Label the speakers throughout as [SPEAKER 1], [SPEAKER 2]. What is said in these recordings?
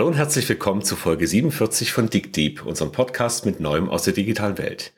[SPEAKER 1] Hallo und herzlich willkommen zu Folge 47 von Dick Deep, unserem Podcast mit Neuem aus der digitalen Welt.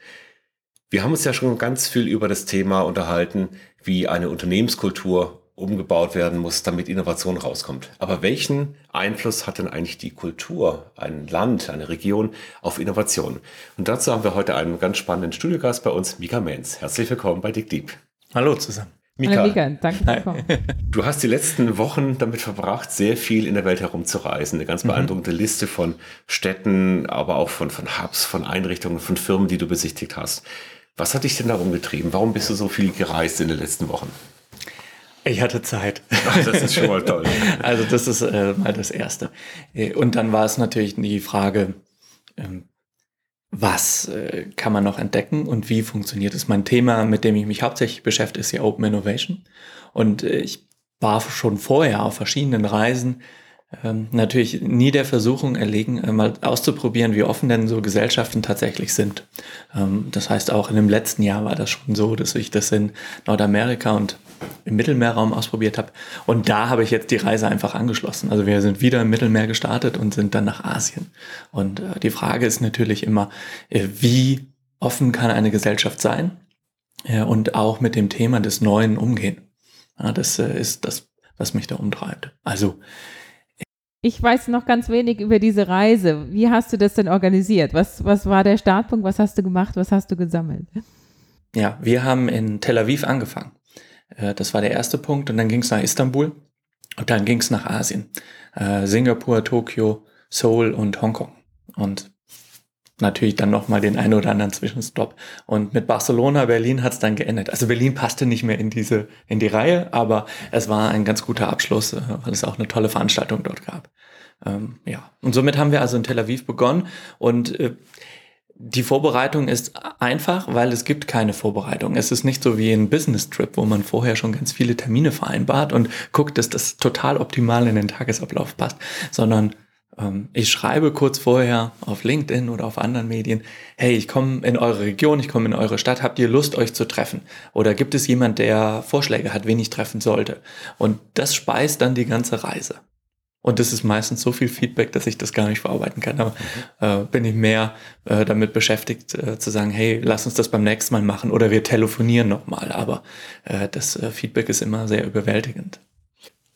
[SPEAKER 1] Wir haben uns ja schon ganz viel über das Thema unterhalten, wie eine Unternehmenskultur umgebaut werden muss, damit Innovation rauskommt. Aber welchen Einfluss hat denn eigentlich die Kultur, ein Land, eine Region auf Innovation? Und dazu haben wir heute einen ganz spannenden Studiogast bei uns, Mika Menz. Herzlich willkommen bei Dick Deep.
[SPEAKER 2] Hallo zusammen.
[SPEAKER 1] Mika, Hallo Mika, danke. Du hast die letzten Wochen damit verbracht, sehr viel in der Welt herumzureisen. Eine ganz mhm. beeindruckende mhm. Liste von Städten, aber auch von, von Hubs, von Einrichtungen, von Firmen, die du besichtigt hast. Was hat dich denn darum getrieben? Warum bist du so viel gereist in den letzten Wochen?
[SPEAKER 2] Ich hatte Zeit.
[SPEAKER 1] Ach, das ist schon mal toll.
[SPEAKER 2] also das ist äh, mal das Erste. Äh, und dann war es natürlich die Frage, ähm, was äh, kann man noch entdecken und wie funktioniert es? Mein Thema, mit dem ich mich hauptsächlich beschäftige, ist ja Open Innovation. Und äh, ich war schon vorher auf verschiedenen Reisen ähm, natürlich nie der Versuchung erlegen, äh, mal auszuprobieren, wie offen denn so Gesellschaften tatsächlich sind. Ähm, das heißt, auch in dem letzten Jahr war das schon so, dass ich das in Nordamerika und im Mittelmeerraum ausprobiert habe. Und da habe ich jetzt die Reise einfach angeschlossen. Also wir sind wieder im Mittelmeer gestartet und sind dann nach Asien. Und äh, die Frage ist natürlich immer, äh, wie offen kann eine Gesellschaft sein? Äh, und auch mit dem Thema des Neuen umgehen. Ja, das äh, ist das, was mich da umtreibt. Also
[SPEAKER 3] ich weiß noch ganz wenig über diese Reise. Wie hast du das denn organisiert? Was, was war der Startpunkt? Was hast du gemacht? Was hast du gesammelt?
[SPEAKER 2] Ja, wir haben in Tel Aviv angefangen. Äh, das war der erste Punkt. Und dann ging es nach Istanbul und dann ging es nach Asien. Äh, Singapur, Tokio, Seoul und Hongkong. Und natürlich dann nochmal den einen oder anderen Zwischenstopp. Und mit Barcelona, Berlin hat es dann geendet. Also Berlin passte nicht mehr in diese, in die Reihe, aber es war ein ganz guter Abschluss, äh, weil es auch eine tolle Veranstaltung dort gab. Ähm, ja. Und somit haben wir also in Tel Aviv begonnen und äh, die Vorbereitung ist einfach, weil es gibt keine Vorbereitung. Es ist nicht so wie ein Business Trip, wo man vorher schon ganz viele Termine vereinbart und guckt, dass das total optimal in den Tagesablauf passt, sondern ich schreibe kurz vorher auf LinkedIn oder auf anderen Medien, hey, ich komme in eure Region, ich komme in eure Stadt, habt ihr Lust, euch zu treffen? Oder gibt es jemand, der Vorschläge hat, wen ich treffen sollte? Und das speist dann die ganze Reise. Und das ist meistens so viel Feedback, dass ich das gar nicht verarbeiten kann. Aber mhm. äh, bin ich mehr äh, damit beschäftigt, äh, zu sagen, hey, lass uns das beim nächsten Mal machen oder wir telefonieren nochmal. Aber äh, das äh, Feedback ist immer sehr überwältigend.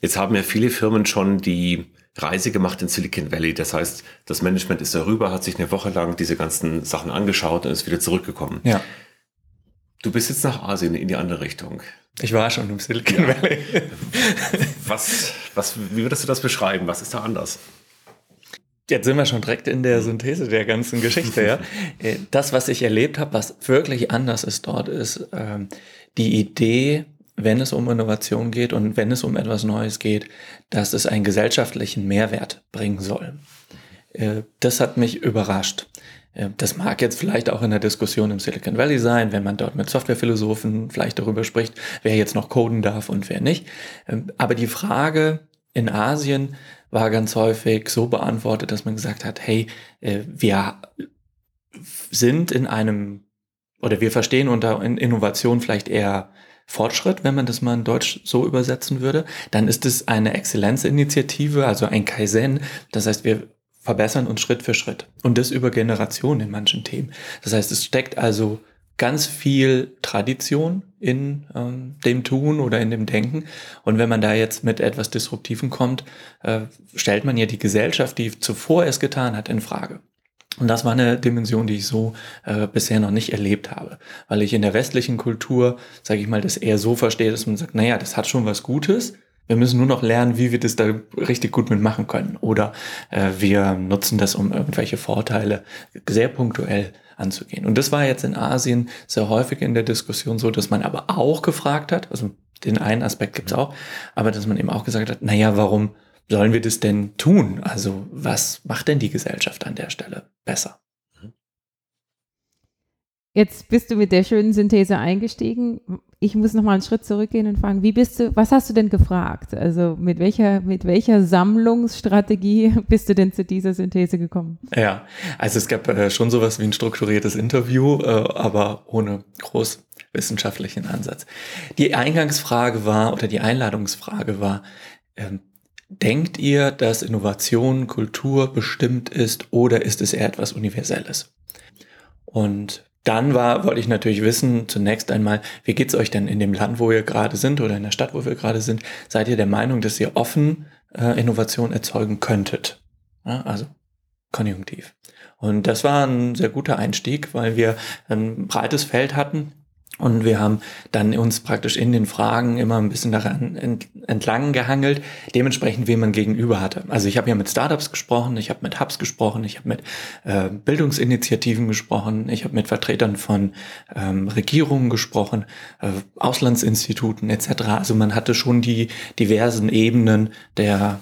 [SPEAKER 1] Jetzt haben ja viele Firmen schon die Reise gemacht in Silicon Valley. Das heißt, das Management ist darüber, hat sich eine Woche lang diese ganzen Sachen angeschaut und ist wieder zurückgekommen.
[SPEAKER 2] Ja.
[SPEAKER 1] Du bist jetzt nach Asien in die andere Richtung.
[SPEAKER 2] Ich war schon im Silicon ja. Valley.
[SPEAKER 1] was, was, wie würdest du das beschreiben? Was ist da anders?
[SPEAKER 2] Jetzt sind wir schon direkt in der Synthese der ganzen Geschichte. Ja? Äh, das, was ich erlebt habe, was wirklich anders ist dort, ist ähm, die Idee, wenn es um Innovation geht und wenn es um etwas Neues geht, dass es einen gesellschaftlichen Mehrwert bringen soll. Äh, das hat mich überrascht. Äh, das mag jetzt vielleicht auch in der Diskussion im Silicon Valley sein, wenn man dort mit Softwarephilosophen vielleicht darüber spricht, wer jetzt noch coden darf und wer nicht. Ähm, aber die Frage in Asien war ganz häufig so beantwortet, dass man gesagt hat, hey, äh, wir sind in einem oder wir verstehen unter Innovation vielleicht eher Fortschritt, wenn man das mal in Deutsch so übersetzen würde, dann ist es eine Exzellenzinitiative, also ein Kaizen. Das heißt, wir verbessern uns Schritt für Schritt und das über Generationen in manchen Themen. Das heißt, es steckt also ganz viel Tradition in ähm, dem Tun oder in dem Denken. Und wenn man da jetzt mit etwas Disruptiven kommt, äh, stellt man ja die Gesellschaft, die zuvor es getan hat, in Frage. Und das war eine Dimension, die ich so äh, bisher noch nicht erlebt habe, weil ich in der westlichen Kultur, sage ich mal, das eher so verstehe, dass man sagt, naja, das hat schon was Gutes. Wir müssen nur noch lernen, wie wir das da richtig gut mitmachen können. Oder äh, wir nutzen das, um irgendwelche Vorteile sehr punktuell anzugehen. Und das war jetzt in Asien sehr häufig in der Diskussion so, dass man aber auch gefragt hat, also den einen Aspekt gibt's auch, aber dass man eben auch gesagt hat, naja, warum sollen wir das denn tun? Also was macht denn die Gesellschaft an der Stelle besser?
[SPEAKER 3] Jetzt bist du mit der schönen Synthese eingestiegen. Ich muss noch mal einen Schritt zurückgehen und fragen, wie bist du, was hast du denn gefragt? Also mit welcher, mit welcher Sammlungsstrategie bist du denn zu dieser Synthese gekommen?
[SPEAKER 2] Ja, also es gab äh, schon sowas wie ein strukturiertes Interview, äh, aber ohne groß wissenschaftlichen Ansatz. Die Eingangsfrage war oder die Einladungsfrage war, ähm, denkt ihr, dass Innovation, Kultur bestimmt ist oder ist es eher etwas Universelles? Und dann war, wollte ich natürlich wissen, zunächst einmal, wie geht's euch denn in dem Land, wo ihr gerade sind oder in der Stadt, wo wir gerade sind? Seid ihr der Meinung, dass ihr offen äh, Innovation erzeugen könntet? Ja, also konjunktiv. Und das war ein sehr guter Einstieg, weil wir ein breites Feld hatten und wir haben dann uns praktisch in den Fragen immer ein bisschen daran entlang gehangelt, dementsprechend, wen man gegenüber hatte. Also ich habe ja mit Startups gesprochen, ich habe mit Hubs gesprochen, ich habe mit äh, Bildungsinitiativen gesprochen, ich habe mit Vertretern von ähm, Regierungen gesprochen, äh, Auslandsinstituten etc. Also man hatte schon die diversen Ebenen der,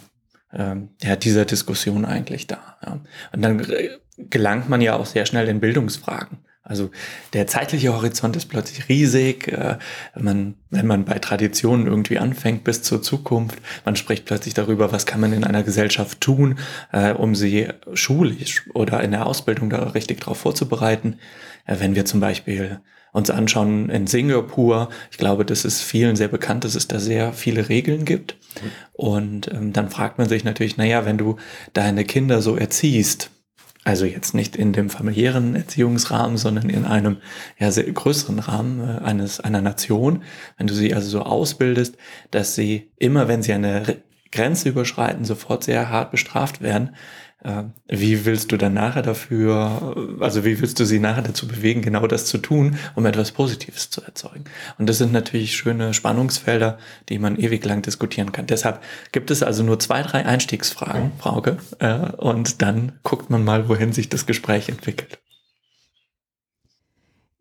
[SPEAKER 2] äh, ja, dieser Diskussion eigentlich da. Ja. Und dann äh, gelangt man ja auch sehr schnell in Bildungsfragen. Also der zeitliche Horizont ist plötzlich riesig. Äh, man, wenn man bei Traditionen irgendwie anfängt bis zur Zukunft, man spricht plötzlich darüber, was kann man in einer Gesellschaft tun, äh, um sie schulisch oder in der Ausbildung da richtig darauf vorzubereiten. Äh, wenn wir zum Beispiel uns anschauen in Singapur, ich glaube, das ist vielen sehr bekannt, dass es da sehr viele Regeln gibt. Und ähm, dann fragt man sich natürlich, naja, wenn du deine Kinder so erziehst, also jetzt nicht in dem familiären Erziehungsrahmen, sondern in einem ja, sehr größeren Rahmen äh, eines, einer Nation. Wenn du sie also so ausbildest, dass sie immer, wenn sie eine Grenze überschreiten, sofort sehr hart bestraft werden, äh, wie willst du dann nachher dafür, also wie willst du sie nachher dazu bewegen, genau das zu tun, um etwas Positives zu erzeugen? Und das sind natürlich schöne Spannungsfelder, die man ewig lang diskutieren kann. Deshalb gibt es also nur zwei, drei Einstiegsfragen, Frauke, äh, und dann guckt man mal, wohin sich das Gespräch entwickelt.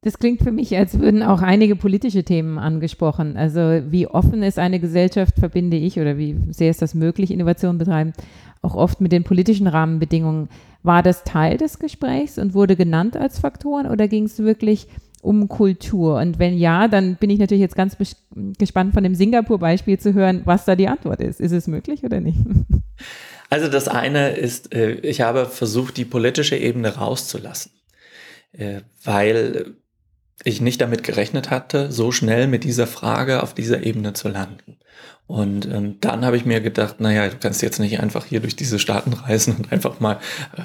[SPEAKER 3] Das klingt für mich, als würden auch einige politische Themen angesprochen. Also wie offen ist eine Gesellschaft, verbinde ich, oder wie sehr ist das möglich, Innovation betreiben, auch oft mit den politischen Rahmenbedingungen. War das Teil des Gesprächs und wurde genannt als Faktoren oder ging es wirklich um Kultur? Und wenn ja, dann bin ich natürlich jetzt ganz gespannt von dem Singapur-Beispiel zu hören, was da die Antwort ist. Ist es möglich oder nicht?
[SPEAKER 2] Also das eine ist, äh, ich habe versucht, die politische Ebene rauszulassen, äh, weil ich nicht damit gerechnet hatte, so schnell mit dieser Frage auf dieser Ebene zu landen. Und ähm, dann habe ich mir gedacht, naja, du kannst jetzt nicht einfach hier durch diese Staaten reisen und einfach mal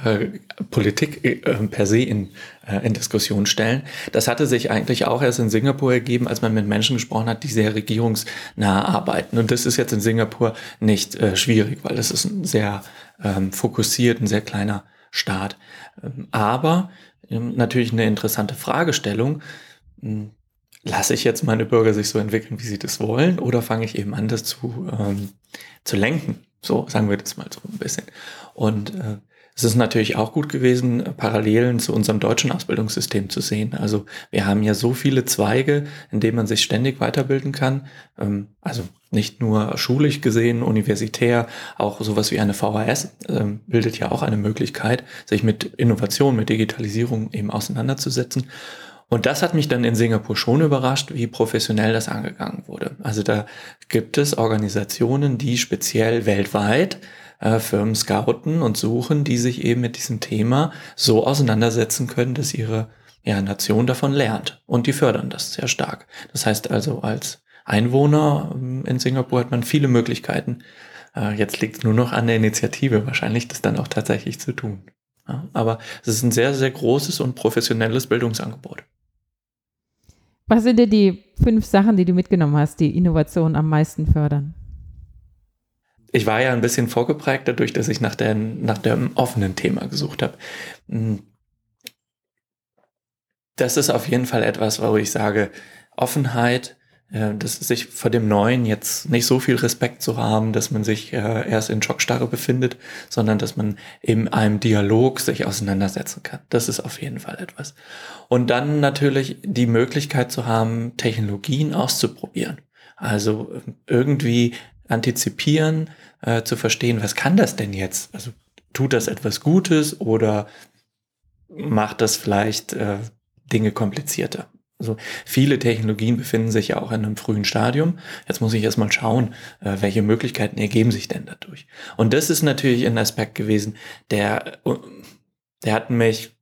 [SPEAKER 2] äh, Politik äh, per se in, äh, in Diskussion stellen. Das hatte sich eigentlich auch erst in Singapur ergeben, als man mit Menschen gesprochen hat, die sehr regierungsnah arbeiten. Und das ist jetzt in Singapur nicht äh, schwierig, weil es ist ein sehr ähm, fokussiert, ein sehr kleiner Staat. Ähm, aber natürlich eine interessante Fragestellung hm, lasse ich jetzt meine Bürger sich so entwickeln, wie sie das wollen, oder fange ich eben an, das zu, ähm, zu lenken? So sagen wir das mal so ein bisschen. Und äh, es ist natürlich auch gut gewesen, Parallelen zu unserem deutschen Ausbildungssystem zu sehen. Also wir haben ja so viele Zweige, in denen man sich ständig weiterbilden kann. Ähm, also nicht nur schulisch gesehen, universitär, auch sowas wie eine VHS ähm, bildet ja auch eine Möglichkeit, sich mit Innovation, mit Digitalisierung eben auseinanderzusetzen. Und das hat mich dann in Singapur schon überrascht, wie professionell das angegangen wurde. Also da gibt es Organisationen, die speziell weltweit äh, Firmen scouten und suchen, die sich eben mit diesem Thema so auseinandersetzen können, dass ihre ja, Nation davon lernt. Und die fördern das sehr stark. Das heißt also, als Einwohner ähm, in Singapur hat man viele Möglichkeiten. Äh, jetzt liegt es nur noch an der Initiative wahrscheinlich, das dann auch tatsächlich zu tun. Ja, aber es ist ein sehr, sehr großes und professionelles Bildungsangebot.
[SPEAKER 3] Was sind denn die fünf Sachen, die du mitgenommen hast, die Innovation am meisten fördern?
[SPEAKER 2] Ich war ja ein bisschen vorgeprägt dadurch, dass ich nach, der, nach dem offenen Thema gesucht habe. Hm. Das ist auf jeden Fall etwas, wo ich sage, Offenheit, äh, dass sich vor dem Neuen jetzt nicht so viel Respekt zu haben, dass man sich äh, erst in Schockstarre befindet, sondern dass man in einem Dialog sich auseinandersetzen kann. Das ist auf jeden Fall etwas. Und dann natürlich die Möglichkeit zu haben, Technologien auszuprobieren. Also äh, irgendwie antizipieren, äh, zu verstehen, was kann das denn jetzt? Also tut das etwas Gutes oder macht das vielleicht äh, Dinge komplizierter? Also viele Technologien befinden sich ja auch in einem frühen Stadium. Jetzt muss ich erstmal schauen, äh, welche Möglichkeiten ergeben sich denn dadurch. Und das ist natürlich ein Aspekt gewesen, der, der hat mich,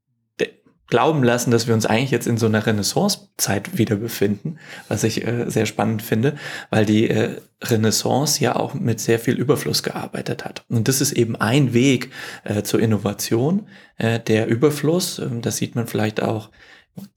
[SPEAKER 2] glauben lassen, dass wir uns eigentlich jetzt in so einer Renaissance-Zeit wieder befinden, was ich äh, sehr spannend finde, weil die äh, Renaissance ja auch mit sehr viel Überfluss gearbeitet hat. Und das ist eben ein Weg äh, zur Innovation, äh, der Überfluss. Äh, das sieht man vielleicht auch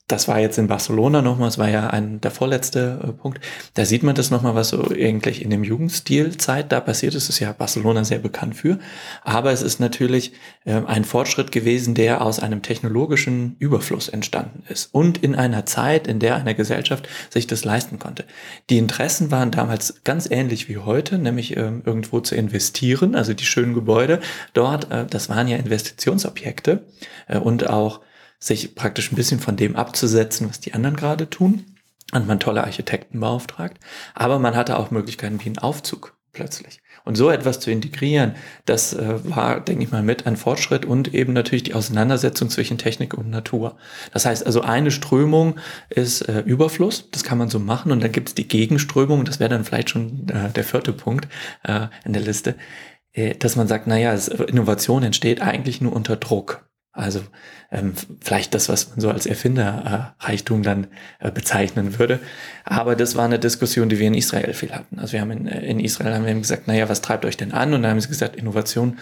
[SPEAKER 2] das war jetzt in Barcelona nochmal, das war ja ein, der vorletzte äh, Punkt. Da sieht man das nochmal, was so eigentlich in dem Jugendstilzeit da passiert ist. Das ist ja Barcelona sehr bekannt für. Aber es ist natürlich äh, ein Fortschritt gewesen, der aus einem technologischen Überfluss entstanden ist. Und in einer Zeit, in der eine Gesellschaft sich das leisten konnte. Die Interessen waren damals ganz ähnlich wie heute, nämlich äh, irgendwo zu investieren. Also die schönen Gebäude dort, äh, das waren ja Investitionsobjekte äh, und auch sich praktisch ein bisschen von dem abzusetzen, was die anderen gerade tun. Und man tolle Architekten beauftragt. Aber man hatte auch Möglichkeiten wie einen Aufzug plötzlich. Und so etwas zu integrieren, das äh, war, denke ich mal, mit ein Fortschritt und eben natürlich die Auseinandersetzung zwischen Technik und Natur. Das heißt also, eine Strömung ist äh, Überfluss, das kann man so machen. Und dann gibt es die Gegenströmung, das wäre dann vielleicht schon äh, der vierte Punkt äh, in der Liste, äh, dass man sagt, naja, Innovation entsteht eigentlich nur unter Druck. Also ähm, vielleicht das, was man so als Erfinderreichtum dann äh, bezeichnen würde. Aber das war eine Diskussion, die wir in Israel viel hatten. Also wir haben in, äh, in Israel haben wir gesagt, naja, was treibt euch denn an? Und dann haben sie gesagt, Innovation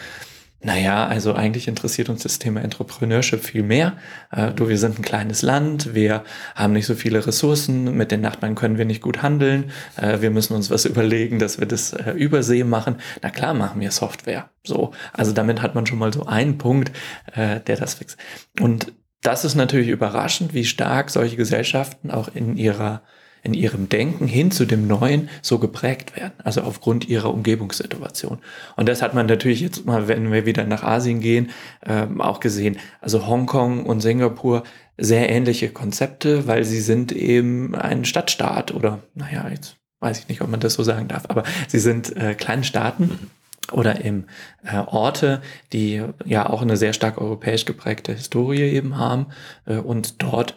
[SPEAKER 2] naja, also eigentlich interessiert uns das Thema Entrepreneurship viel mehr. Äh, du, wir sind ein kleines Land, wir haben nicht so viele Ressourcen, mit den Nachbarn können wir nicht gut handeln, äh, wir müssen uns was überlegen, dass wir das äh, übersee machen. Na klar machen wir Software. So, also damit hat man schon mal so einen Punkt, äh, der das fixt. Und das ist natürlich überraschend, wie stark solche Gesellschaften auch in ihrer in ihrem Denken hin zu dem Neuen so geprägt werden, also aufgrund ihrer Umgebungssituation. Und das hat man natürlich jetzt mal, wenn wir wieder nach Asien gehen, ähm, auch gesehen. Also Hongkong und Singapur sehr ähnliche Konzepte, weil sie sind eben ein Stadtstaat oder, naja, jetzt weiß ich nicht, ob man das so sagen darf, aber sie sind äh, kleine Staaten oder im äh, Orte, die ja auch eine sehr stark europäisch geprägte Historie eben haben äh, und dort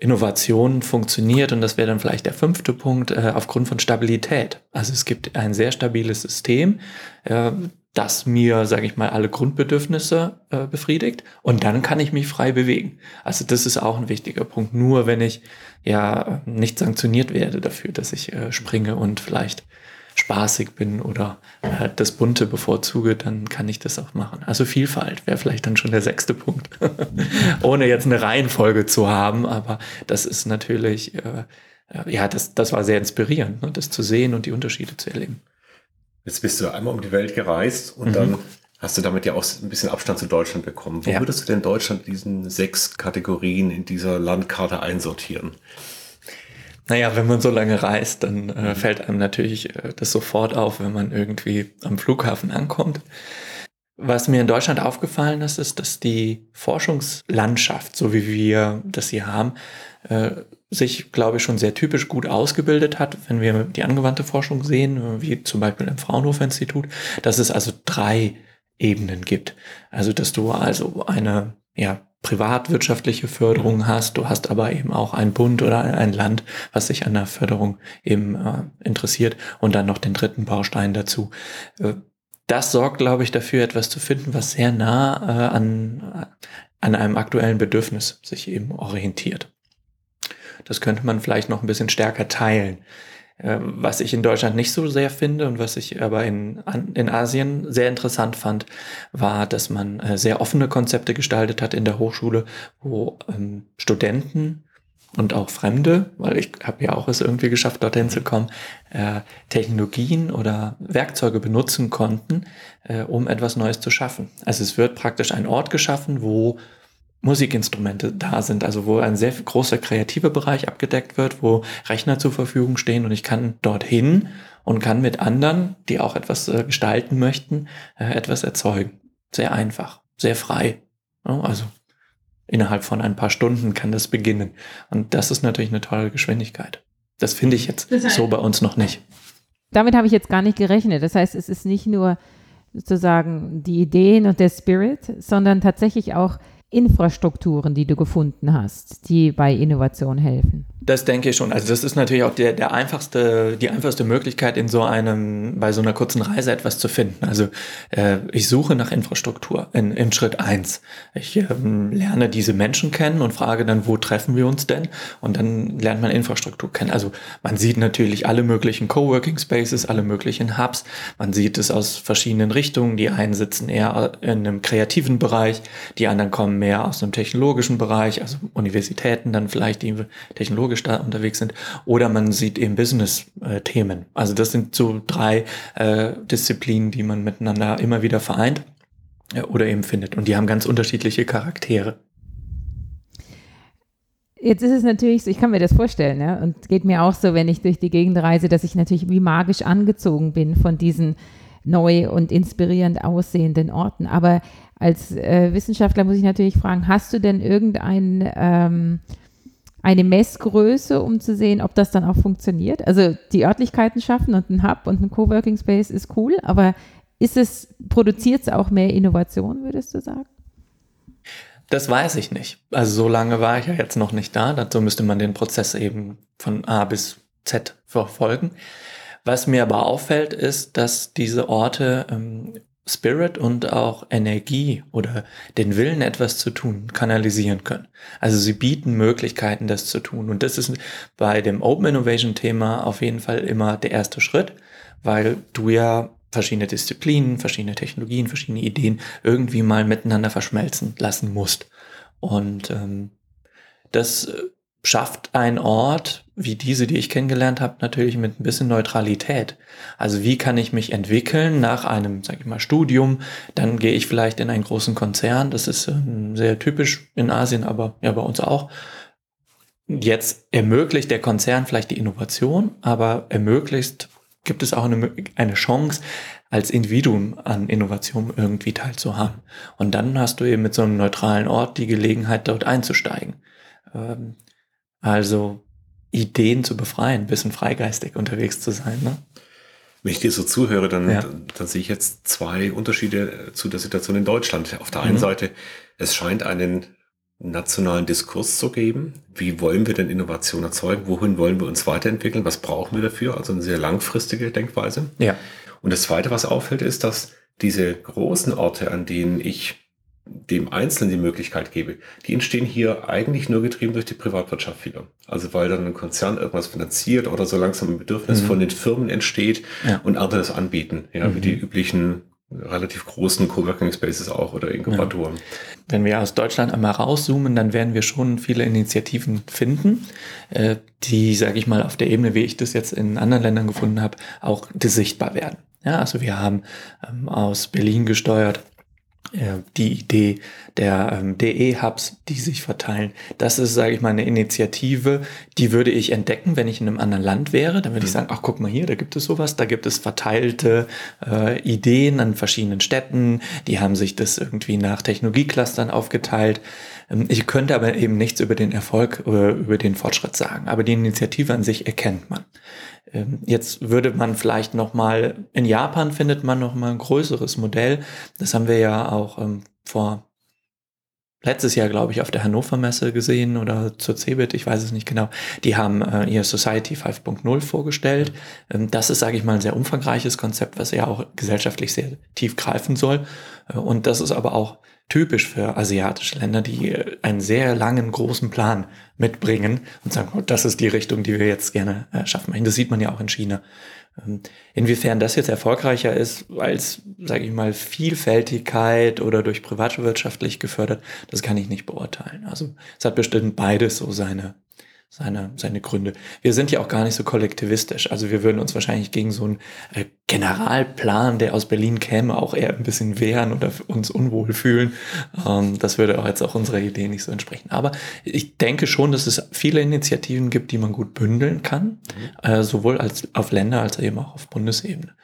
[SPEAKER 2] Innovation funktioniert, und das wäre dann vielleicht der fünfte Punkt, äh, aufgrund von Stabilität. Also es gibt ein sehr stabiles System, äh, das mir, sage ich mal, alle Grundbedürfnisse äh, befriedigt und dann kann ich mich frei bewegen. Also das ist auch ein wichtiger Punkt. Nur wenn ich ja nicht sanktioniert werde dafür, dass ich äh, springe und vielleicht spaßig bin oder äh, das Bunte bevorzuge, dann kann ich das auch machen. Also Vielfalt wäre vielleicht dann schon der sechste Punkt. Ohne jetzt eine Reihenfolge zu haben, aber das ist natürlich, äh, äh, ja, das, das war sehr inspirierend, ne, das zu sehen und die Unterschiede zu erleben.
[SPEAKER 1] Jetzt bist du einmal um die Welt gereist und mhm. dann hast du damit ja auch ein bisschen Abstand zu Deutschland bekommen. Wo ja. würdest du denn Deutschland diesen sechs Kategorien in dieser Landkarte einsortieren?
[SPEAKER 2] Naja, wenn man so lange reist, dann äh, fällt einem natürlich äh, das sofort auf, wenn man irgendwie am Flughafen ankommt. Was mir in Deutschland aufgefallen ist, ist, dass die Forschungslandschaft, so wie wir das hier haben, äh, sich, glaube ich, schon sehr typisch gut ausgebildet hat, wenn wir die angewandte Forschung sehen, wie zum Beispiel im Fraunhofer Institut, dass es also drei Ebenen gibt. Also, dass du also eine ja, privatwirtschaftliche Förderung hast, du hast aber eben auch ein Bund oder ein Land, was sich an der Förderung eben äh, interessiert und dann noch den dritten Baustein dazu. Äh, das sorgt, glaube ich, dafür, etwas zu finden, was sehr nah äh, an, an einem aktuellen Bedürfnis sich eben orientiert. Das könnte man vielleicht noch ein bisschen stärker teilen. Ähm, was ich in Deutschland nicht so sehr finde und was ich aber in, in Asien sehr interessant fand, war, dass man äh, sehr offene Konzepte gestaltet hat in der Hochschule, wo ähm, Studenten und auch Fremde, weil ich habe ja auch es irgendwie geschafft, dorthin zu kommen, äh, Technologien oder Werkzeuge benutzen konnten, äh, um etwas Neues zu schaffen. Also es wird praktisch ein Ort geschaffen, wo Musikinstrumente da sind, also wo ein sehr großer kreativer Bereich abgedeckt wird, wo Rechner zur Verfügung stehen und ich kann dorthin und kann mit anderen, die auch etwas äh, gestalten möchten, äh, etwas erzeugen. Sehr einfach, sehr frei. Ja, also innerhalb von ein paar Stunden kann das beginnen. Und das ist natürlich eine tolle Geschwindigkeit. Das finde ich jetzt das heißt, so bei uns noch nicht.
[SPEAKER 3] Damit habe ich jetzt gar nicht gerechnet. Das heißt, es ist nicht nur sozusagen die Ideen und der Spirit, sondern tatsächlich auch Infrastrukturen, die du gefunden hast, die bei Innovation helfen?
[SPEAKER 2] Das denke ich schon. Also das ist natürlich auch der, der einfachste, die einfachste Möglichkeit, in so einem, bei so einer kurzen Reise etwas zu finden. Also äh, ich suche nach Infrastruktur in, in Schritt eins. Ich ähm, lerne diese Menschen kennen und frage dann, wo treffen wir uns denn? Und dann lernt man Infrastruktur kennen. Also man sieht natürlich alle möglichen Coworking Spaces, alle möglichen Hubs. Man sieht es aus verschiedenen Richtungen. Die einen sitzen eher in einem kreativen Bereich, die anderen kommen mehr aus einem technologischen Bereich, also Universitäten dann vielleicht die technologischen technologisch da unterwegs sind, oder man sieht eben Business-Themen. Also das sind so drei äh, Disziplinen, die man miteinander immer wieder vereint äh, oder eben findet. Und die haben ganz unterschiedliche Charaktere.
[SPEAKER 3] Jetzt ist es natürlich so, ich kann mir das vorstellen, ne? und geht mir auch so, wenn ich durch die Gegend reise, dass ich natürlich wie magisch angezogen bin von diesen neu und inspirierend aussehenden Orten. Aber als äh, Wissenschaftler muss ich natürlich fragen, hast du denn irgendein ähm, eine Messgröße, um zu sehen, ob das dann auch funktioniert. Also die Örtlichkeiten schaffen und ein Hub und ein Coworking Space ist cool, aber ist es, produziert es auch mehr Innovation, würdest du sagen?
[SPEAKER 2] Das weiß ich nicht. Also so lange war ich ja jetzt noch nicht da. Dazu müsste man den Prozess eben von A bis Z verfolgen. Was mir aber auffällt, ist, dass diese Orte ähm, Spirit und auch Energie oder den Willen, etwas zu tun, kanalisieren können. Also sie bieten Möglichkeiten, das zu tun. Und das ist bei dem Open Innovation Thema auf jeden Fall immer der erste Schritt, weil du ja verschiedene Disziplinen, verschiedene Technologien, verschiedene Ideen irgendwie mal miteinander verschmelzen lassen musst. Und ähm, das äh, schafft ein Ort wie diese, die ich kennengelernt habe, natürlich mit ein bisschen Neutralität. Also wie kann ich mich entwickeln nach einem, sag ich mal, Studium? Dann gehe ich vielleicht in einen großen Konzern. Das ist ähm, sehr typisch in Asien, aber ja bei uns auch. Jetzt ermöglicht der Konzern vielleicht die Innovation, aber ermöglicht gibt es auch eine, eine Chance, als Individuum an Innovation irgendwie teilzuhaben. Und dann hast du eben mit so einem neutralen Ort die Gelegenheit, dort einzusteigen. Ähm, also Ideen zu befreien, ein bisschen freigeistig unterwegs zu sein. Ne?
[SPEAKER 1] Wenn ich dir so zuhöre, dann, ja. dann, dann, sehe ich jetzt zwei Unterschiede zu der Situation in Deutschland. Auf der einen mhm. Seite, es scheint einen nationalen Diskurs zu geben. Wie wollen wir denn Innovation erzeugen? Wohin wollen wir uns weiterentwickeln? Was brauchen wir dafür? Also eine sehr langfristige Denkweise. Ja. Und das Zweite, was auffällt, ist, dass diese großen Orte, an denen ich dem Einzelnen die Möglichkeit gebe, die entstehen hier eigentlich nur getrieben durch die Privatwirtschaft wieder. Also weil dann ein Konzern irgendwas finanziert oder so langsam ein Bedürfnis mhm. von den Firmen entsteht ja. und andere das anbieten, ja, mhm. wie die üblichen relativ großen Coworking Spaces auch oder Inkubatoren. Ja.
[SPEAKER 2] Wenn wir aus Deutschland einmal rauszoomen, dann werden wir schon viele Initiativen finden, äh, die, sage ich mal, auf der Ebene, wie ich das jetzt in anderen Ländern gefunden habe, auch sichtbar werden. Ja, also wir haben ähm, aus Berlin gesteuert die Idee der ähm, DE-Hubs, die sich verteilen. Das ist, sage ich mal, eine Initiative, die würde ich entdecken, wenn ich in einem anderen Land wäre. Dann würde ich mhm. sagen, ach guck mal hier, da gibt es sowas, da gibt es verteilte äh, Ideen an verschiedenen Städten, die haben sich das irgendwie nach Technologieclustern aufgeteilt. Ähm, ich könnte aber eben nichts über den Erfolg oder über den Fortschritt sagen. Aber die Initiative an sich erkennt man. Ähm, jetzt würde man vielleicht noch mal in Japan findet man noch mal ein größeres Modell. Das haben wir ja auch ähm, vor letztes Jahr, glaube ich, auf der Hannover Messe gesehen oder zur CeBIT, ich weiß es nicht genau. Die haben äh, ihr Society 5.0 vorgestellt. Ähm, das ist, sage ich mal, ein sehr umfangreiches Konzept, was ja auch gesellschaftlich sehr tief greifen soll. Äh, und das ist aber auch typisch für asiatische Länder, die einen sehr langen, großen Plan mitbringen und sagen, oh, das ist die Richtung, die wir jetzt gerne äh, schaffen möchten. Das sieht man ja auch in China. Ähm, inwiefern das jetzt erfolgreicher ist als, sage ich mal, Vielfältigkeit oder durch privatwirtschaftlich gefördert, das kann ich nicht beurteilen. Also es hat bestimmt beides so seine seine, seine Gründe. Wir sind ja auch gar nicht so kollektivistisch. Also wir würden uns wahrscheinlich gegen so einen äh, Generalplan, der aus Berlin käme, auch eher ein bisschen wehren oder uns unwohl fühlen. Ähm, das würde auch jetzt auch unserer Idee nicht so entsprechen. Aber ich denke schon, dass es viele Initiativen gibt, die man gut bündeln kann, mhm. äh, sowohl als auf Länder als eben auch auf Bundesebene.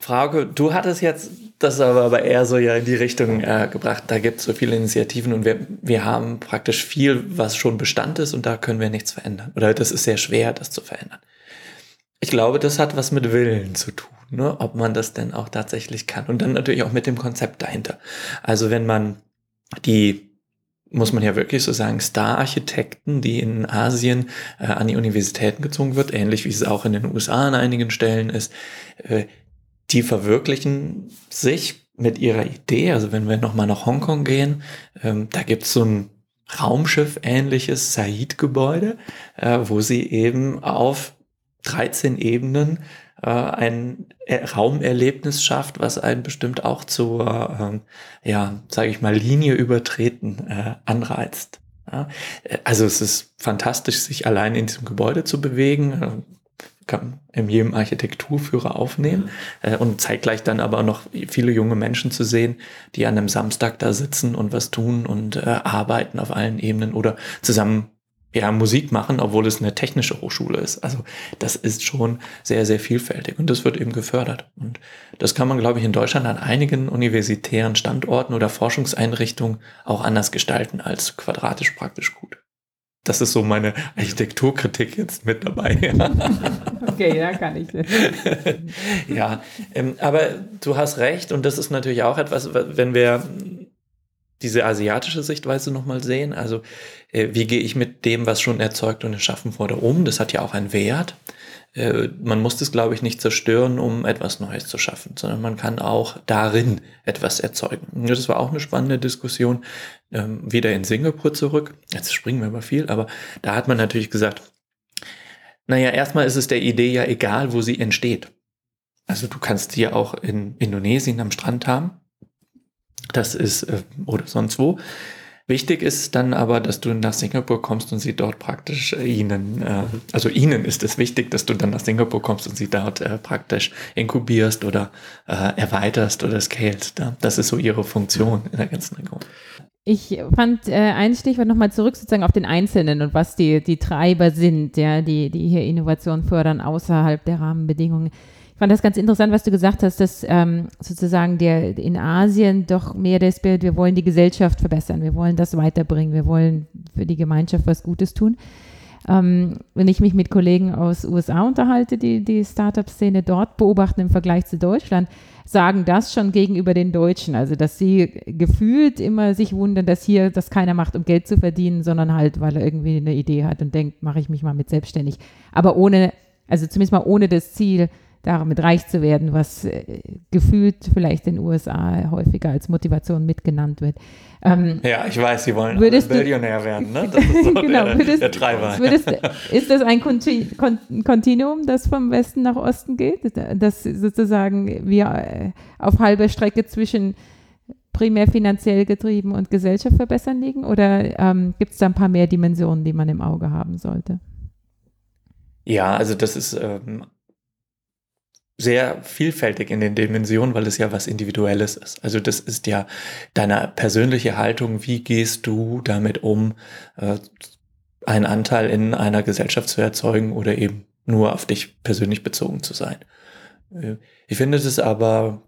[SPEAKER 2] Frage, du hattest jetzt das aber, aber eher so ja in die Richtung äh, gebracht, da gibt es so viele Initiativen und wir, wir haben praktisch viel, was schon Bestand ist und da können wir nichts verändern. Oder das ist sehr schwer, das zu verändern. Ich glaube, das hat was mit Willen zu tun, ne? ob man das denn auch tatsächlich kann. Und dann natürlich auch mit dem Konzept dahinter. Also wenn man die muss man ja wirklich so sagen, Star-Architekten, die in Asien äh, an die Universitäten gezogen wird, ähnlich wie es auch in den USA an einigen Stellen ist, äh, die verwirklichen sich mit ihrer Idee. Also wenn wir nochmal nach Hongkong gehen, ähm, da gibt es so ein Raumschiff-ähnliches Said-Gebäude, äh, wo sie eben auf 13 Ebenen äh, ein Raumerlebnis schafft, was einen bestimmt auch zur, ähm, ja, sage ich mal, Linie übertreten äh, anreizt. Ja? Also es ist fantastisch, sich allein in diesem Gebäude zu bewegen kann in jedem Architekturführer aufnehmen äh, und zeitgleich dann aber noch viele junge Menschen zu sehen, die an einem Samstag da sitzen und was tun und äh, arbeiten auf allen Ebenen oder zusammen ja, Musik machen, obwohl es eine technische Hochschule ist. Also das ist schon sehr, sehr vielfältig und das wird eben gefördert. Und das kann man, glaube ich, in Deutschland an einigen universitären Standorten oder Forschungseinrichtungen auch anders gestalten als quadratisch praktisch gut. Das ist so meine Architekturkritik jetzt mit dabei.
[SPEAKER 3] okay, ja, kann ich.
[SPEAKER 2] ja, ähm, aber du hast recht und das ist natürlich auch etwas, wenn wir diese asiatische Sichtweise nochmal sehen. Also äh, wie gehe ich mit dem, was schon erzeugt und erschaffen wurde, um? Das hat ja auch einen Wert. Äh, man muss das, glaube ich, nicht zerstören, um etwas Neues zu schaffen, sondern man kann auch darin etwas erzeugen. Das war auch eine spannende Diskussion, ähm, wieder in Singapur zurück. Jetzt springen wir mal viel, aber da hat man natürlich gesagt, naja, erstmal ist es der Idee ja egal, wo sie entsteht. Also du kannst sie ja auch in Indonesien am Strand haben. Das ist, äh, oder sonst wo. Wichtig ist dann aber, dass du nach Singapur kommst und sie dort praktisch äh, ihnen, äh, also ihnen ist es wichtig, dass du dann nach Singapur kommst und sie dort äh, praktisch inkubierst oder äh, erweiterst oder scalest. Ja? Das ist so ihre Funktion in der ganzen Region.
[SPEAKER 3] Ich fand äh, ein Stichwort nochmal zurück sozusagen auf den Einzelnen und was die, die Treiber sind, ja, die, die hier Innovation fördern außerhalb der Rahmenbedingungen. Ich fand das ganz interessant, was du gesagt hast, dass ähm, sozusagen der in Asien doch mehr das Bild, wir wollen die Gesellschaft verbessern, wir wollen das weiterbringen, wir wollen für die Gemeinschaft was Gutes tun. Ähm, wenn ich mich mit Kollegen aus USA unterhalte, die die Startup-Szene dort beobachten im Vergleich zu Deutschland, sagen das schon gegenüber den Deutschen. Also, dass sie gefühlt immer sich wundern, dass hier das keiner macht, um Geld zu verdienen, sondern halt, weil er irgendwie eine Idee hat und denkt, mache ich mich mal mit selbstständig. Aber ohne, also zumindest mal ohne das Ziel, damit reich zu werden, was äh, gefühlt vielleicht in den USA häufiger als Motivation mitgenannt wird.
[SPEAKER 2] Ähm, ja, ich weiß, Sie wollen Billionär werden, ne? Das ist so genau, der, würdest, der Treiber.
[SPEAKER 3] Würdest, ist das ein Kontinuum, das vom Westen nach Osten geht, dass sozusagen wir äh, auf halber Strecke zwischen primär finanziell getrieben und Gesellschaft verbessern liegen? Oder ähm, gibt es da ein paar mehr Dimensionen, die man im Auge haben sollte?
[SPEAKER 2] Ja, also das ist ähm, sehr vielfältig in den Dimensionen, weil es ja was Individuelles ist. Also das ist ja deine persönliche Haltung, wie gehst du damit um, äh, einen Anteil in einer Gesellschaft zu erzeugen oder eben nur auf dich persönlich bezogen zu sein. Äh, ich finde es aber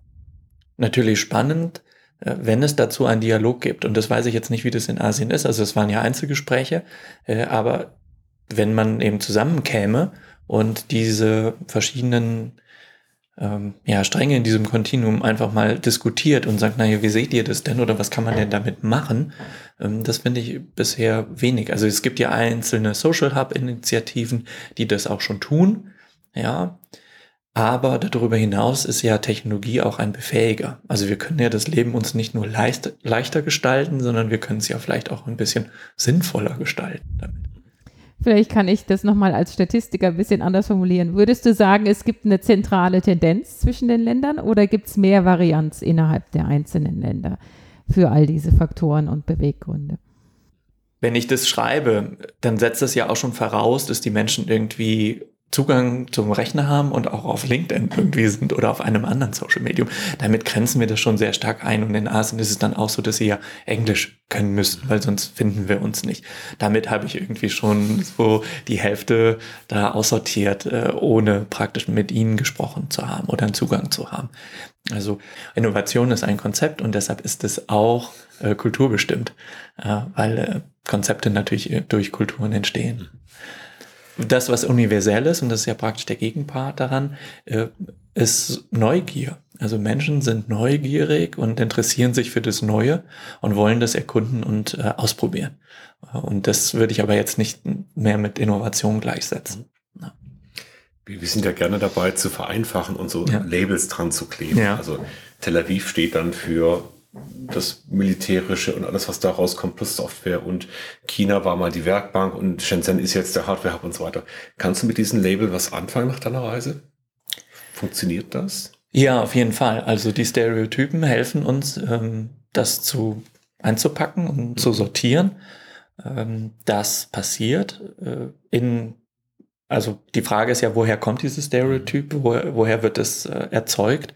[SPEAKER 2] natürlich spannend, äh, wenn es dazu einen Dialog gibt. Und das weiß ich jetzt nicht, wie das in Asien ist. Also es waren ja Einzelgespräche, aber wenn man eben zusammenkäme und diese verschiedenen ähm, ja, Stränge in diesem Kontinuum einfach mal diskutiert und sagt, naja, wie seht ihr das denn oder was kann man denn damit machen? Ähm, das finde ich bisher wenig. Also es gibt ja einzelne Social Hub-Initiativen, die das auch schon tun, ja. Aber darüber hinaus ist ja Technologie auch ein Befähiger. Also wir können ja das Leben uns nicht nur leicht, leichter gestalten, sondern wir können es ja vielleicht auch ein bisschen sinnvoller gestalten damit.
[SPEAKER 3] Vielleicht kann ich das nochmal als Statistiker ein bisschen anders formulieren. Würdest du sagen, es gibt eine zentrale Tendenz zwischen den Ländern oder gibt es mehr Varianz innerhalb der einzelnen Länder für all diese Faktoren und Beweggründe?
[SPEAKER 2] Wenn ich das schreibe, dann setzt das ja auch schon voraus, dass die Menschen irgendwie Zugang zum Rechner haben und auch auf LinkedIn irgendwie sind oder auf einem anderen Social Medium. Damit grenzen wir das schon sehr stark ein. Und in Asien ist es dann auch so, dass sie ja Englisch können müssen, weil sonst finden wir uns nicht. Damit habe ich irgendwie schon so die Hälfte da aussortiert, äh, ohne praktisch mit ihnen gesprochen zu haben oder einen Zugang zu haben. Also Innovation ist ein Konzept und deshalb ist es auch äh, kulturbestimmt, äh, weil Konzepte natürlich durch Kulturen entstehen das, was universell ist, und das ist ja praktisch der Gegenpart daran, äh, ist Neugier. Also Menschen sind neugierig und interessieren sich für das Neue und wollen das erkunden und äh, ausprobieren. Und das würde ich aber jetzt nicht mehr mit Innovation gleichsetzen. Ja.
[SPEAKER 1] Wir sind ja gerne dabei zu vereinfachen und so ja. Labels dran zu kleben. Ja. Also Tel Aviv steht dann für das Militärische und alles, was da rauskommt, plus Software. Und China war mal die Werkbank und Shenzhen ist jetzt der Hardware-Hub und so weiter. Kannst du mit diesem Label was anfangen nach deiner Reise? Funktioniert das?
[SPEAKER 2] Ja, auf jeden Fall. Also die Stereotypen helfen uns, ähm, das zu einzupacken und zu sortieren. Ähm, das passiert äh, in also die Frage ist ja, woher kommt dieses Stereotyp, woher, woher wird es äh, erzeugt?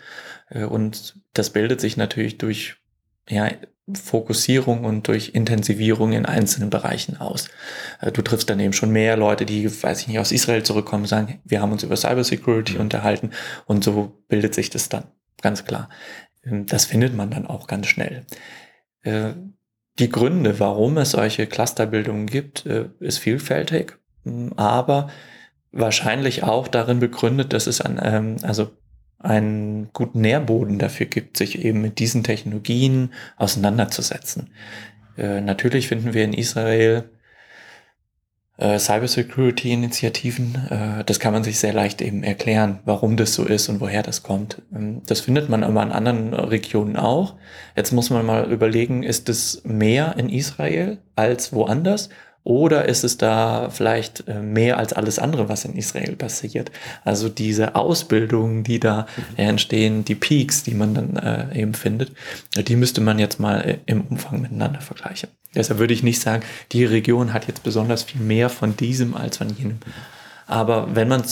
[SPEAKER 2] Äh, und das bildet sich natürlich durch ja, Fokussierung und durch Intensivierung in einzelnen Bereichen aus. Äh, du triffst dann eben schon mehr Leute, die, weiß ich nicht, aus Israel zurückkommen, sagen, wir haben uns über Cybersecurity unterhalten und so bildet sich das dann, ganz klar. Ähm, das findet man dann auch ganz schnell. Äh, die Gründe, warum es solche Clusterbildungen gibt, äh, ist vielfältig, aber wahrscheinlich auch darin begründet, dass es an, ähm, also einen guten Nährboden dafür gibt, sich eben mit diesen Technologien auseinanderzusetzen. Äh, natürlich finden wir in Israel äh, Cybersecurity-Initiativen. Äh, das kann man sich sehr leicht eben erklären, warum das so ist und woher das kommt. Ähm, das findet man aber in anderen Regionen auch. Jetzt muss man mal überlegen, ist es mehr in Israel als woanders? Oder ist es da vielleicht äh, mehr als alles andere, was in Israel passiert? Also diese Ausbildungen, die da mhm. entstehen, die Peaks, die man dann äh, eben findet, die müsste man jetzt mal äh, im Umfang miteinander vergleichen. Deshalb würde ich nicht sagen, die Region hat jetzt besonders viel mehr von diesem als von jenem. Aber wenn man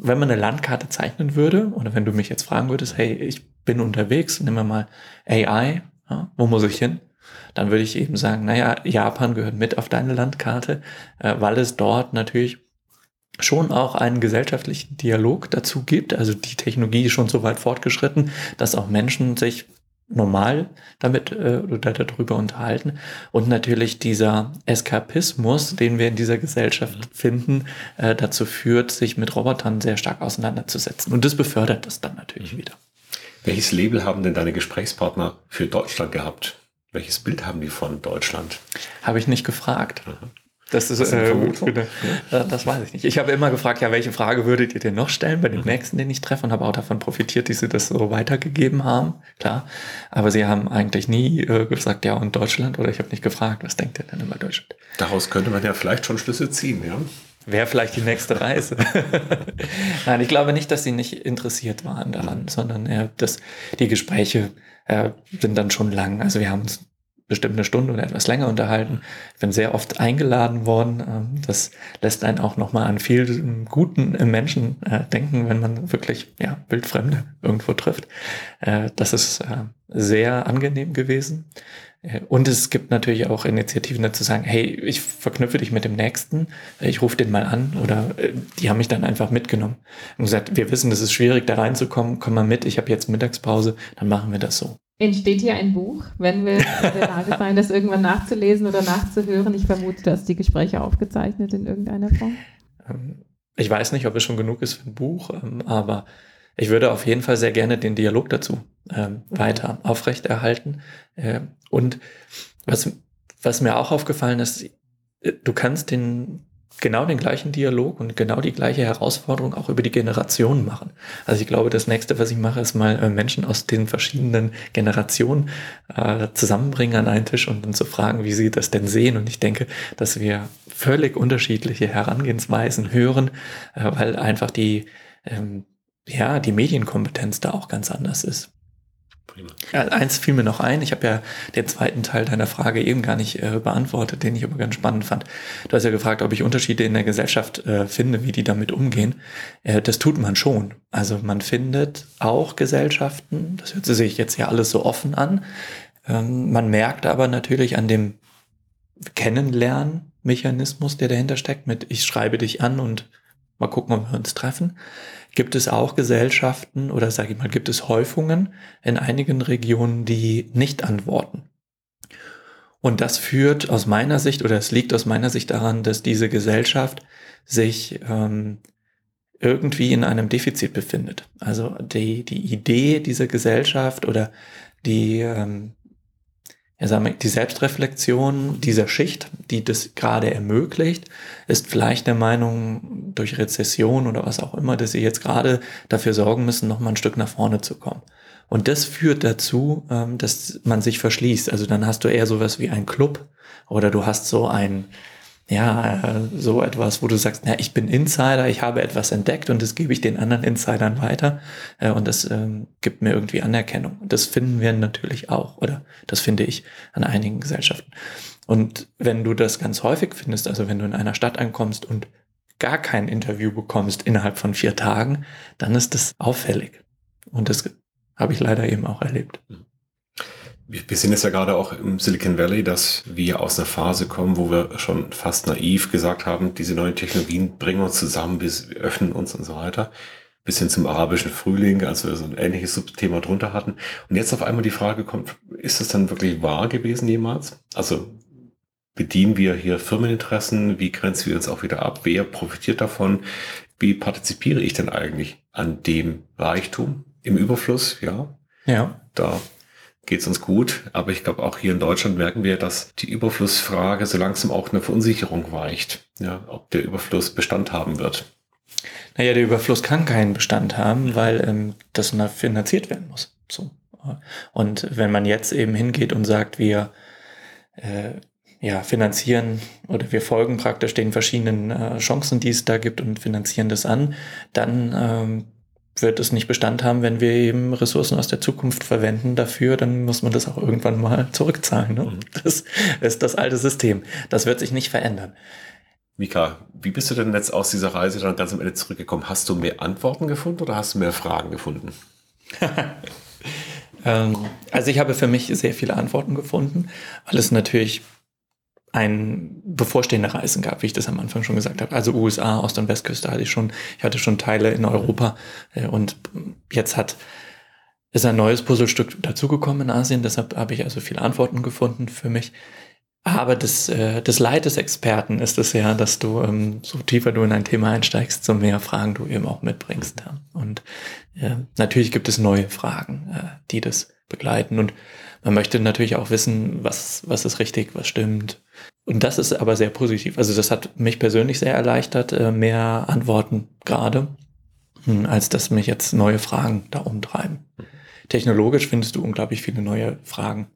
[SPEAKER 2] wenn man eine Landkarte zeichnen würde, oder wenn du mich jetzt fragen würdest, hey, ich bin unterwegs, nehmen wir mal AI, ja, wo muss ich hin? Dann würde ich eben sagen, naja, Japan gehört mit auf deine Landkarte, äh, weil es dort natürlich schon auch einen gesellschaftlichen Dialog dazu gibt. Also die Technologie ist schon so weit fortgeschritten, dass auch Menschen sich normal damit äh, oder darüber unterhalten. Und natürlich dieser Eskapismus, den wir in dieser Gesellschaft mhm. finden, äh, dazu führt, sich mit Robotern sehr stark auseinanderzusetzen. Und das befördert das dann natürlich mhm. wieder.
[SPEAKER 1] Welches Label haben denn deine Gesprächspartner für Deutschland gehabt? Welches Bild haben die von Deutschland?
[SPEAKER 2] Habe ich nicht gefragt. Mhm. Das ist, äh, eine, ja. das weiß ich nicht. Ich habe immer gefragt, ja, welche Frage würdet ihr denn noch stellen bei dem mhm. nächsten, den ich treffe und habe auch davon profitiert, dass sie das so weitergegeben haben, klar. Aber sie haben eigentlich nie äh, gesagt, ja, und Deutschland oder ich habe nicht gefragt, was denkt ihr denn über Deutschland?
[SPEAKER 1] Daraus könnte man ja vielleicht schon Schlüsse ziehen, ja.
[SPEAKER 2] Wäre vielleicht die nächste Reise. Nein, ich glaube nicht, dass sie nicht interessiert waren daran, sondern eher, dass die Gespräche äh, sind dann schon lang. Also wir haben uns bestimmt eine Stunde oder etwas länger unterhalten. Ich bin sehr oft eingeladen worden. Ähm, das lässt einen auch nochmal an viel Guten im Menschen äh, denken, wenn man wirklich ja, Wildfremde irgendwo trifft. Äh, das ist äh, sehr angenehm gewesen. Und es gibt natürlich auch Initiativen dazu sagen, hey, ich verknüpfe dich mit dem Nächsten, ich rufe den mal an oder die haben mich dann einfach mitgenommen und gesagt, wir wissen, es ist schwierig da reinzukommen, komm mal mit, ich habe jetzt Mittagspause, dann machen wir das so.
[SPEAKER 3] Entsteht hier ein Buch, wenn wir in der Lage sein, das irgendwann nachzulesen oder nachzuhören? Ich vermute, dass die Gespräche aufgezeichnet in irgendeiner Form.
[SPEAKER 2] Ähm, ich weiß nicht, ob es schon genug ist für ein Buch, ähm, aber ich würde auf jeden Fall sehr gerne den Dialog dazu ähm, weiter aufrechterhalten. Und was, was mir auch aufgefallen ist, äh, du kannst den genau den gleichen Dialog und genau die gleiche Herausforderung auch über die Generationen machen. Also ich glaube, das nächste, was ich mache, ist mal äh, Menschen aus den verschiedenen Generationen äh, zusammenbringen an einen Tisch und dann zu fragen, wie sie das denn sehen. Und ich denke, dass wir völlig unterschiedliche Herangehensweisen hören, äh, weil einfach die, ähm, ja, die Medienkompetenz da auch ganz anders ist. Prima. Ja, eins fiel mir noch ein. Ich habe ja den zweiten Teil deiner Frage eben gar nicht äh, beantwortet, den ich aber ganz spannend fand. Du hast ja gefragt, ob ich Unterschiede in der Gesellschaft äh, finde, wie die damit umgehen. Äh, das tut man schon. Also man findet auch Gesellschaften, das hört sich jetzt ja alles so offen an. Ähm, man merkt aber natürlich an dem Kennenlernmechanismus, der dahinter steckt, mit ich schreibe dich an und mal gucken, ob wir uns treffen gibt es auch Gesellschaften oder sage ich mal, gibt es Häufungen in einigen Regionen, die nicht antworten. Und das führt aus meiner Sicht oder es liegt aus meiner Sicht daran, dass diese Gesellschaft sich ähm, irgendwie in einem Defizit befindet. Also die, die Idee dieser Gesellschaft oder die, ähm, ja, sagen wir, die Selbstreflexion dieser Schicht, die das gerade ermöglicht, ist vielleicht der Meinung, durch Rezession oder was auch immer, dass sie jetzt gerade dafür sorgen müssen, noch mal ein Stück nach vorne zu kommen. Und das führt dazu, ähm, dass man sich verschließt. Also dann hast du eher sowas wie ein Club oder du hast so ein, ja, so etwas, wo du sagst, na, ich bin Insider, ich habe etwas entdeckt und das gebe ich den anderen Insidern weiter äh, und das ähm, gibt mir irgendwie Anerkennung. Das finden wir natürlich auch, oder das finde ich an einigen Gesellschaften. Und wenn du das ganz häufig findest, also wenn du in einer Stadt ankommst und gar kein Interview bekommst innerhalb von vier Tagen, dann ist das auffällig. Und das habe ich leider eben auch erlebt. Mhm.
[SPEAKER 1] Wir, sind jetzt ja gerade auch im Silicon Valley, dass wir aus einer Phase kommen, wo wir schon fast naiv gesagt haben, diese neuen Technologien bringen uns zusammen, wir öffnen uns und so weiter. Bis hin zum arabischen Frühling, als wir so ein ähnliches Subthema drunter hatten. Und jetzt auf einmal die Frage kommt, ist das dann wirklich wahr gewesen jemals? Also bedienen wir hier Firmeninteressen? Wie grenzen wir uns auch wieder ab? Wer profitiert davon? Wie partizipiere ich denn eigentlich an dem Reichtum? Im Überfluss, ja.
[SPEAKER 2] Ja.
[SPEAKER 1] Da geht es uns gut. Aber ich glaube, auch hier in Deutschland merken wir, dass die Überflussfrage so langsam auch eine Verunsicherung weicht, ja, ob der Überfluss Bestand haben wird.
[SPEAKER 2] Naja, der Überfluss kann keinen Bestand haben, weil ähm, das finanziert werden muss. So. Und wenn man jetzt eben hingeht und sagt, wir äh, ja, finanzieren oder wir folgen praktisch den verschiedenen äh, Chancen, die es da gibt und finanzieren das an, dann ähm, wird es nicht Bestand haben, wenn wir eben Ressourcen aus der Zukunft verwenden dafür, dann muss man das auch irgendwann mal zurückzahlen. Ne? Mhm. Das ist das alte System. Das wird sich nicht verändern.
[SPEAKER 1] Mika, wie bist du denn jetzt aus dieser Reise dann ganz am Ende zurückgekommen? Hast du mehr Antworten gefunden oder hast du mehr Fragen gefunden?
[SPEAKER 2] ähm, also ich habe für mich sehr viele Antworten gefunden, weil es natürlich ein bevorstehende Reisen gab, wie ich das am Anfang schon gesagt habe. Also USA, Ost- und Westküste hatte ich schon. Ich hatte schon Teile in Europa äh, und jetzt hat ist ein neues Puzzlestück dazugekommen in Asien. Deshalb habe ich also viele Antworten gefunden für mich. Aber das, äh, das Leid des Experten ist es ja, dass du, ähm, so tiefer du in ein Thema einsteigst, so mehr Fragen du eben auch mitbringst. Ja. Und äh, natürlich gibt es neue Fragen, äh, die das begleiten. Und man möchte natürlich auch wissen, was, was ist richtig, was stimmt. Und das ist aber sehr positiv. Also das hat mich persönlich sehr erleichtert, äh, mehr Antworten gerade, hm, als dass mich jetzt neue Fragen da umtreiben. Technologisch findest du unglaublich viele neue Fragen.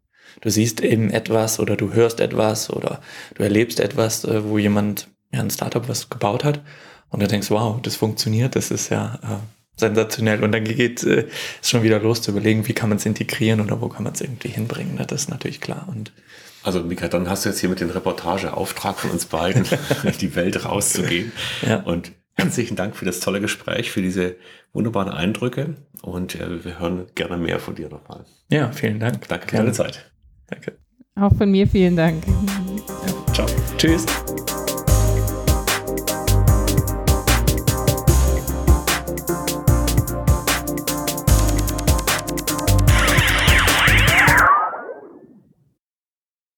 [SPEAKER 2] Du siehst eben etwas oder du hörst etwas oder du erlebst etwas, äh, wo jemand, ja, ein Startup was gebaut hat und du denkst, wow, das funktioniert, das ist ja äh, sensationell. Und dann geht äh, es schon wieder los zu überlegen, wie kann man es integrieren oder wo kann man es irgendwie hinbringen. Ne? Das ist natürlich klar. Und
[SPEAKER 1] also Mika, dann hast du jetzt hier mit dem Reportageauftrag von uns beiden, in die Welt rauszugehen. Ja. Und herzlichen Dank für das tolle Gespräch, für diese wunderbaren Eindrücke. Und äh, wir hören gerne mehr von dir nochmal.
[SPEAKER 2] Ja, vielen Dank.
[SPEAKER 1] Danke für deine Zeit.
[SPEAKER 3] Danke. Auch von mir vielen Dank.
[SPEAKER 2] Ja, ciao. Tschüss.